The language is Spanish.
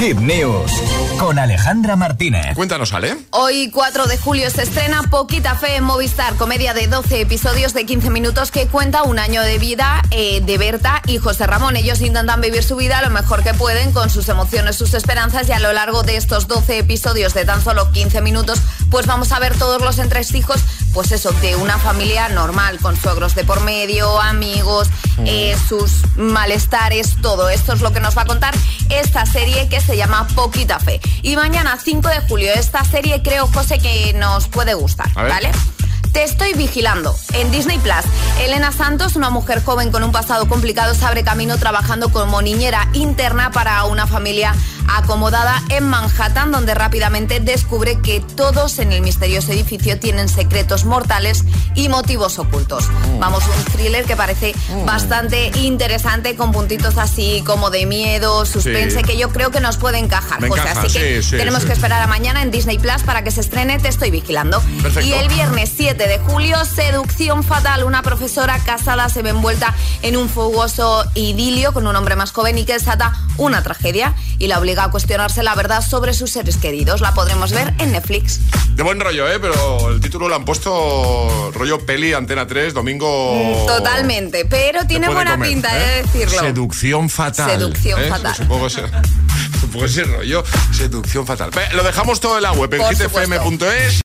Hit News con Alejandra Martínez. Cuéntanos, Ale. Hoy, 4 de julio, se estrena Poquita Fe en Movistar, comedia de 12 episodios de 15 minutos que cuenta un año de vida eh, de Berta y José Ramón. Ellos intentan vivir su vida lo mejor que pueden con sus emociones, sus esperanzas y a lo largo de estos 12 episodios de tan solo 15 minutos, pues vamos a ver todos los entresijos, pues eso, de una familia normal, con suegros de por medio, amigos, eh, sus malestares, todo. Esto es lo que nos va a contar esta serie que se llama Poquita Fe. Y mañana, 5 de julio, esta serie creo, José, que nos puede gustar, ¿vale? Te estoy vigilando. En Disney Plus, Elena Santos, una mujer joven con un pasado complicado, se abre camino trabajando como niñera interna para una familia acomodada en Manhattan, donde rápidamente descubre que todos en el misterioso edificio tienen secretos mortales y motivos ocultos. Vamos, un thriller que parece bastante interesante, con puntitos así como de miedo, suspense, Sí. que yo creo que nos puede encajar, José. encaja, así que sí, tenemos que esperar a mañana en Disney Plus para que se estrene Te estoy vigilando. Perfecto. Y el viernes 7 de julio, Seducción Fatal. Una profesora casada se ve envuelta en un fogoso idilio con un hombre más joven y que desata una tragedia y la obliga a cuestionarse la verdad sobre sus seres queridos. La podremos ver en Netflix. De buen rollo, ¿eh? Pero el título lo han puesto rollo peli, Antena 3, domingo... Totalmente, pero tiene buena comer, pinta, ¿eh? de decirlo. Seducción fatal. Seducción ¿eh? fatal. Poco ese, poco ese rollo. Seducción fatal. Lo dejamos todo en la web, en hitfm.es.